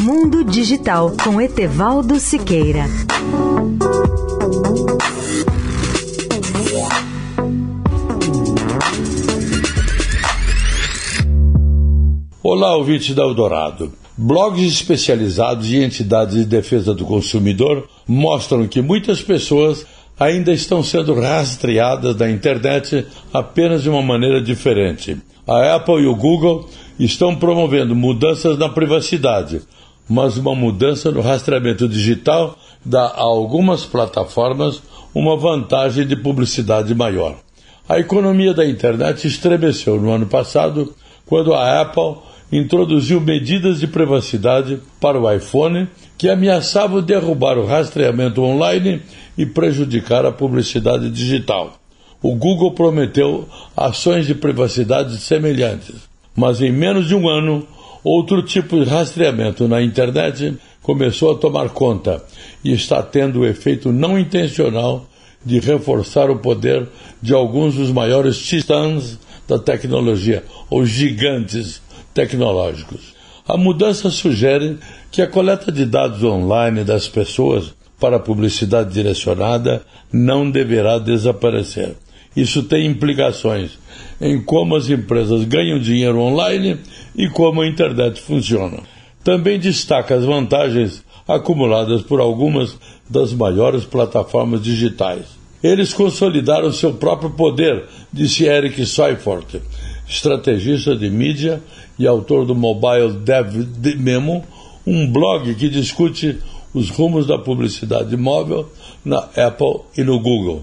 Mundo Digital com Etevaldo Siqueira. Olá, ouvintes da Eldorado. Blogs especializados e entidades de defesa do consumidor mostram que muitas pessoas ainda estão sendo rastreadas na internet apenas de uma maneira diferente. A Apple e o Google estão promovendo mudanças na privacidade, mas uma mudança no rastreamento digital dá a algumas plataformas uma vantagem de publicidade maior. A economia da internet estremeceu no ano passado quando a Apple introduziu medidas de privacidade para o iPhone que ameaçavam derrubar o rastreamento online e prejudicar a publicidade digital. O Google prometeu ações de privacidade semelhantes, mas em menos de um ano, outro tipo de rastreamento na internet começou a tomar conta e está tendo o efeito não intencional de reforçar o poder de alguns dos maiores titãs da tecnologia, os gigantes tecnológicos. A mudança sugere que a coleta de dados online das pessoas para publicidade direcionada não deverá desaparecer. Isso tem implicações em como as empresas ganham dinheiro online e como a internet funciona. Também destaca as vantagens acumuladas por algumas das maiores plataformas digitais. Eles consolidaram seu próprio poder, disse Eric Seifert, estrategista de mídia e autor do Mobile Dev Memo, um blog que discute os rumos da publicidade móvel na Apple e no Google.